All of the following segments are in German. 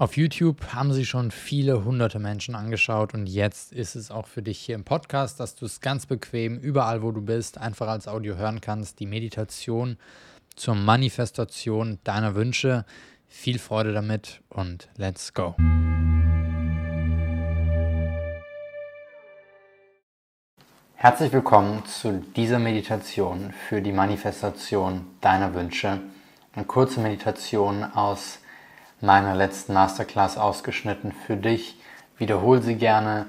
Auf YouTube haben sie schon viele hunderte Menschen angeschaut und jetzt ist es auch für dich hier im Podcast, dass du es ganz bequem überall, wo du bist, einfach als Audio hören kannst. Die Meditation zur Manifestation deiner Wünsche. Viel Freude damit und let's go. Herzlich willkommen zu dieser Meditation für die Manifestation deiner Wünsche. Eine kurze Meditation aus meiner letzten Masterclass ausgeschnitten für dich. Wiederhol sie gerne.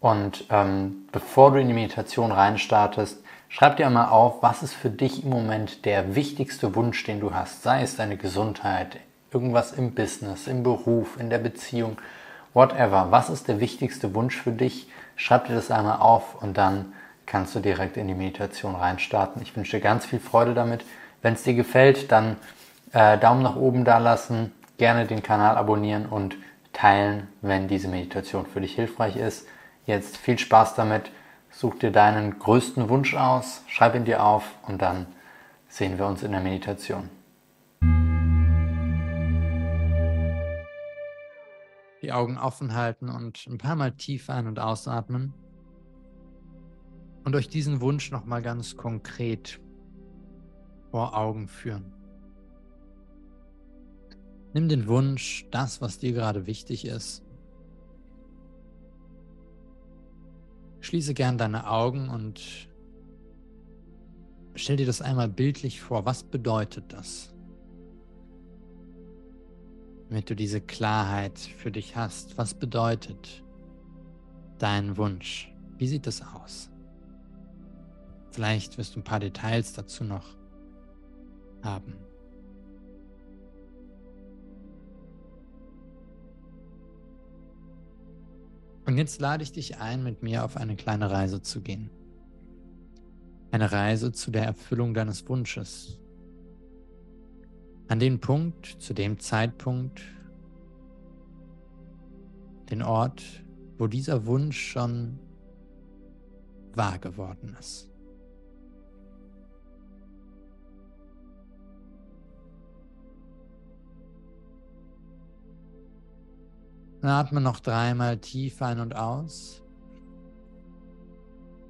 Und ähm, bevor du in die Meditation reinstartest, schreib dir einmal auf, was ist für dich im Moment der wichtigste Wunsch, den du hast. Sei es deine Gesundheit, irgendwas im Business, im Beruf, in der Beziehung, whatever. Was ist der wichtigste Wunsch für dich? Schreib dir das einmal auf und dann kannst du direkt in die Meditation reinstarten. Ich wünsche dir ganz viel Freude damit. Wenn es dir gefällt, dann äh, Daumen nach oben da lassen, gerne den Kanal abonnieren und teilen, wenn diese Meditation für dich hilfreich ist. Jetzt viel Spaß damit. Such dir deinen größten Wunsch aus, schreib ihn dir auf und dann sehen wir uns in der Meditation. Die Augen offen halten und ein paar Mal tief ein- und ausatmen. Und euch diesen Wunsch nochmal ganz konkret vor Augen führen. Nimm den Wunsch, das, was dir gerade wichtig ist. Schließe gern deine Augen und stell dir das einmal bildlich vor. Was bedeutet das? Damit du diese Klarheit für dich hast. Was bedeutet dein Wunsch? Wie sieht das aus? Vielleicht wirst du ein paar Details dazu noch haben. Und jetzt lade ich dich ein, mit mir auf eine kleine Reise zu gehen. Eine Reise zu der Erfüllung deines Wunsches. An den Punkt, zu dem Zeitpunkt, den Ort, wo dieser Wunsch schon wahr geworden ist. Atme noch dreimal tief ein und aus.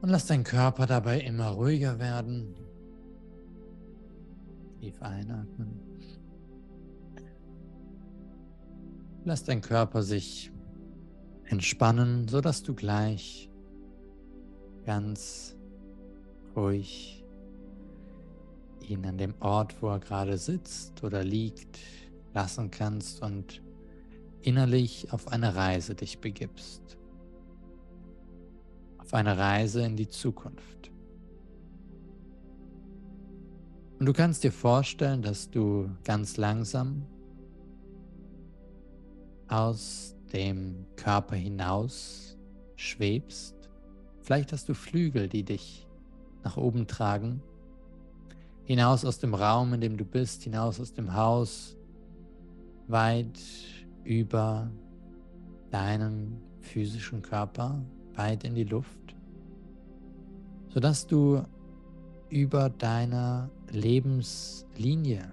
Und lass deinen Körper dabei immer ruhiger werden. Tief einatmen. Lass dein Körper sich entspannen, sodass du gleich ganz ruhig ihn an dem Ort, wo er gerade sitzt oder liegt, lassen kannst und innerlich auf eine Reise dich begibst. Auf eine Reise in die Zukunft. Und du kannst dir vorstellen, dass du ganz langsam aus dem Körper hinaus schwebst. Vielleicht hast du Flügel, die dich nach oben tragen. Hinaus aus dem Raum, in dem du bist, hinaus aus dem Haus, weit über deinen physischen Körper weit in die Luft, sodass du über deiner Lebenslinie,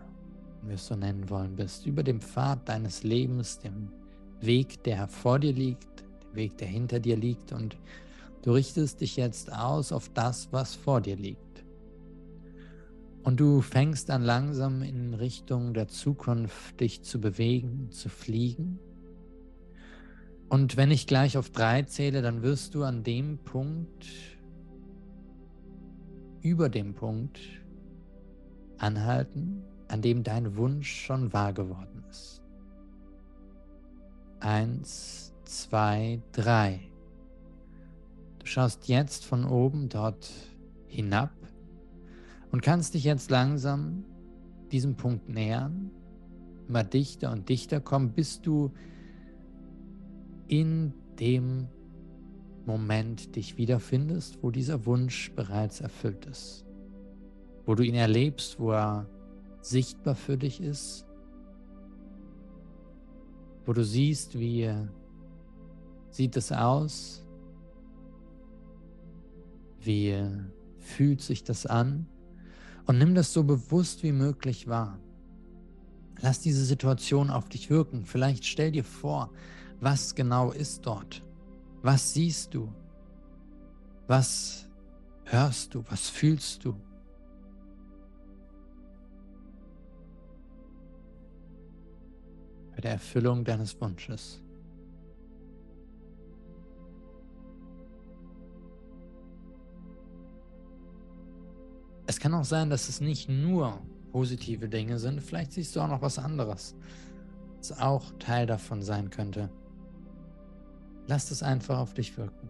wenn wir es so nennen wollen, bist, über dem Pfad deines Lebens, dem Weg, der vor dir liegt, dem Weg, der hinter dir liegt und du richtest dich jetzt aus auf das, was vor dir liegt. Und du fängst dann langsam in Richtung der Zukunft dich zu bewegen, zu fliegen. Und wenn ich gleich auf drei zähle, dann wirst du an dem Punkt, über dem Punkt anhalten, an dem dein Wunsch schon wahr geworden ist. Eins, zwei, drei. Du schaust jetzt von oben dort hinab und kannst dich jetzt langsam diesem Punkt nähern, immer dichter und dichter kommen, bis du in dem Moment dich wiederfindest, wo dieser Wunsch bereits erfüllt ist, wo du ihn erlebst, wo er sichtbar für dich ist, wo du siehst, wie sieht es aus, wie fühlt sich das an und nimm das so bewusst wie möglich wahr. Lass diese Situation auf dich wirken. Vielleicht stell dir vor, was genau ist dort? Was siehst du? Was hörst du? Was fühlst du? Bei der Erfüllung deines Wunsches. Kann auch sein, dass es nicht nur positive Dinge sind. Vielleicht siehst du auch noch was anderes, was auch Teil davon sein könnte. Lass es einfach auf dich wirken.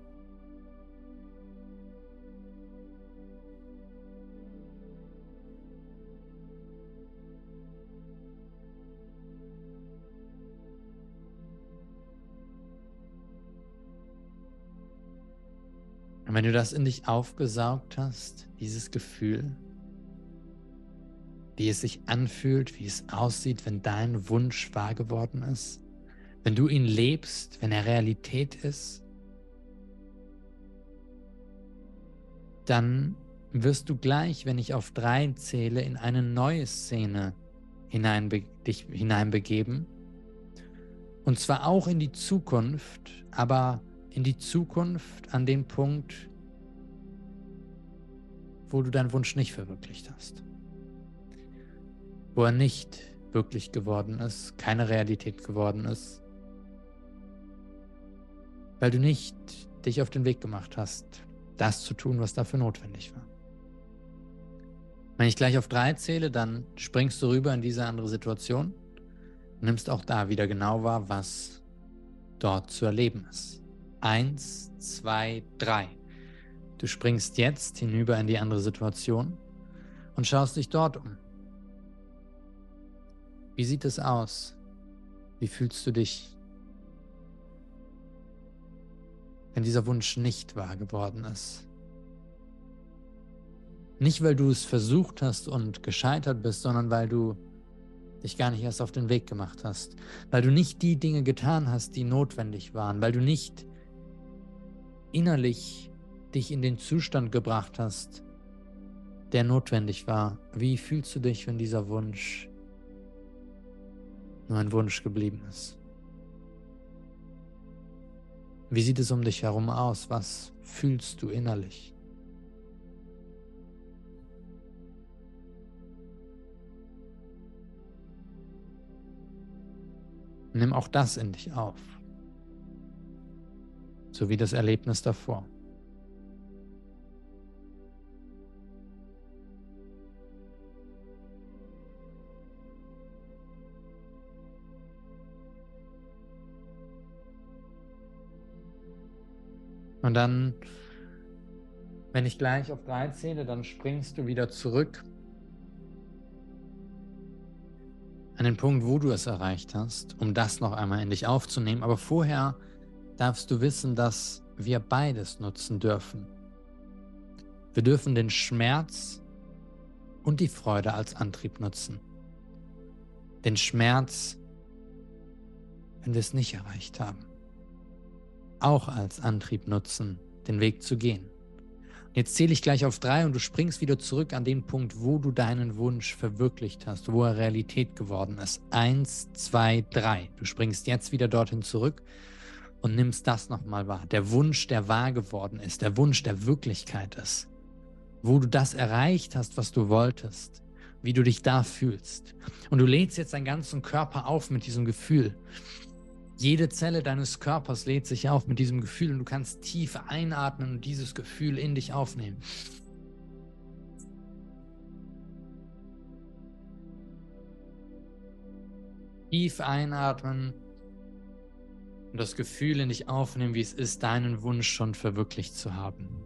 Und wenn du das in dich aufgesaugt hast, dieses Gefühl, wie es sich anfühlt, wie es aussieht, wenn dein Wunsch wahr geworden ist, wenn du ihn lebst, wenn er Realität ist, dann wirst du gleich, wenn ich auf drei zähle, in eine neue Szene hineinbe dich hineinbegeben. Und zwar auch in die Zukunft, aber in die Zukunft an den Punkt, wo du deinen Wunsch nicht verwirklicht hast. Wo er nicht wirklich geworden ist, keine Realität geworden ist. Weil du nicht dich auf den Weg gemacht hast, das zu tun, was dafür notwendig war. Wenn ich gleich auf drei zähle, dann springst du rüber in diese andere Situation nimmst auch da wieder genau wahr, was dort zu erleben ist. Eins, zwei, drei. Du springst jetzt hinüber in die andere Situation und schaust dich dort um. Wie sieht es aus? Wie fühlst du dich, wenn dieser Wunsch nicht wahr geworden ist? Nicht, weil du es versucht hast und gescheitert bist, sondern weil du dich gar nicht erst auf den Weg gemacht hast, weil du nicht die Dinge getan hast, die notwendig waren, weil du nicht innerlich dich in den Zustand gebracht hast, der notwendig war. Wie fühlst du dich, wenn dieser Wunsch nur ein Wunsch geblieben ist? Wie sieht es um dich herum aus? Was fühlst du innerlich? Nimm auch das in dich auf sowie das Erlebnis davor. Und dann, wenn ich gleich auf drei zähle, dann springst du wieder zurück an den Punkt, wo du es erreicht hast, um das noch einmal in dich aufzunehmen. Aber vorher darfst du wissen, dass wir beides nutzen dürfen. Wir dürfen den Schmerz und die Freude als Antrieb nutzen. Den Schmerz, wenn wir es nicht erreicht haben, auch als Antrieb nutzen, den Weg zu gehen. Jetzt zähle ich gleich auf drei und du springst wieder zurück an den Punkt, wo du deinen Wunsch verwirklicht hast, wo er Realität geworden ist. Eins, zwei, drei. Du springst jetzt wieder dorthin zurück und nimmst das nochmal wahr. Der Wunsch, der wahr geworden ist, der Wunsch, der Wirklichkeit ist. Wo du das erreicht hast, was du wolltest, wie du dich da fühlst. Und du lädst jetzt deinen ganzen Körper auf mit diesem Gefühl. Jede Zelle deines Körpers lädt sich auf mit diesem Gefühl und du kannst tief einatmen und dieses Gefühl in dich aufnehmen. Tief einatmen und das Gefühl in dich aufnehmen, wie es ist, deinen Wunsch schon verwirklicht zu haben.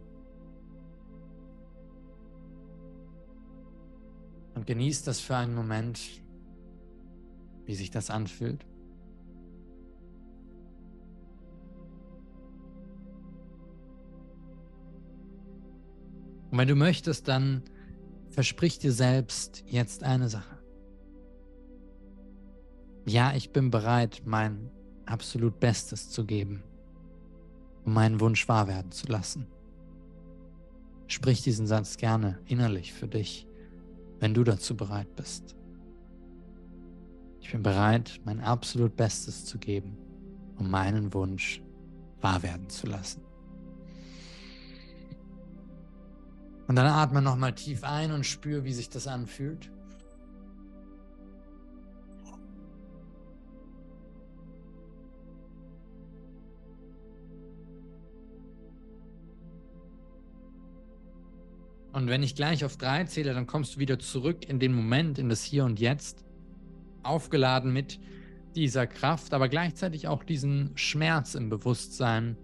Und genieß das für einen Moment, wie sich das anfühlt. Und wenn du möchtest, dann versprich dir selbst jetzt eine Sache. Ja, ich bin bereit, mein absolut Bestes zu geben, um meinen Wunsch wahr werden zu lassen. Sprich diesen Satz gerne innerlich für dich, wenn du dazu bereit bist. Ich bin bereit, mein absolut Bestes zu geben, um meinen Wunsch wahr werden zu lassen. Und dann atme nochmal tief ein und spüre, wie sich das anfühlt. Und wenn ich gleich auf drei zähle, dann kommst du wieder zurück in den Moment, in das Hier und Jetzt, aufgeladen mit dieser Kraft, aber gleichzeitig auch diesen Schmerz im Bewusstsein.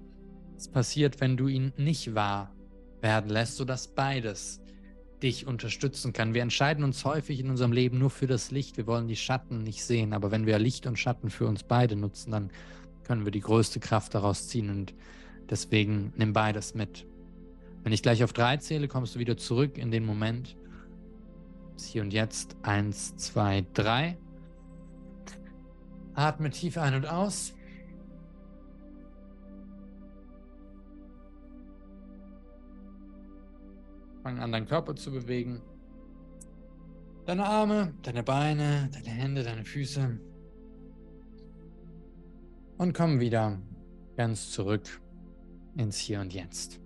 Es passiert, wenn du ihn nicht wahr werden lässt, sodass beides dich unterstützen kann. Wir entscheiden uns häufig in unserem Leben nur für das Licht. Wir wollen die Schatten nicht sehen, aber wenn wir Licht und Schatten für uns beide nutzen, dann können wir die größte Kraft daraus ziehen und deswegen nimm beides mit. Wenn ich gleich auf drei zähle, kommst du wieder zurück in den Moment. Hier und jetzt. Eins, zwei, drei. Atme tief ein und aus. Fang an, deinen Körper zu bewegen. Deine Arme, deine Beine, deine Hände, deine Füße. Und komm wieder ganz zurück ins Hier und Jetzt.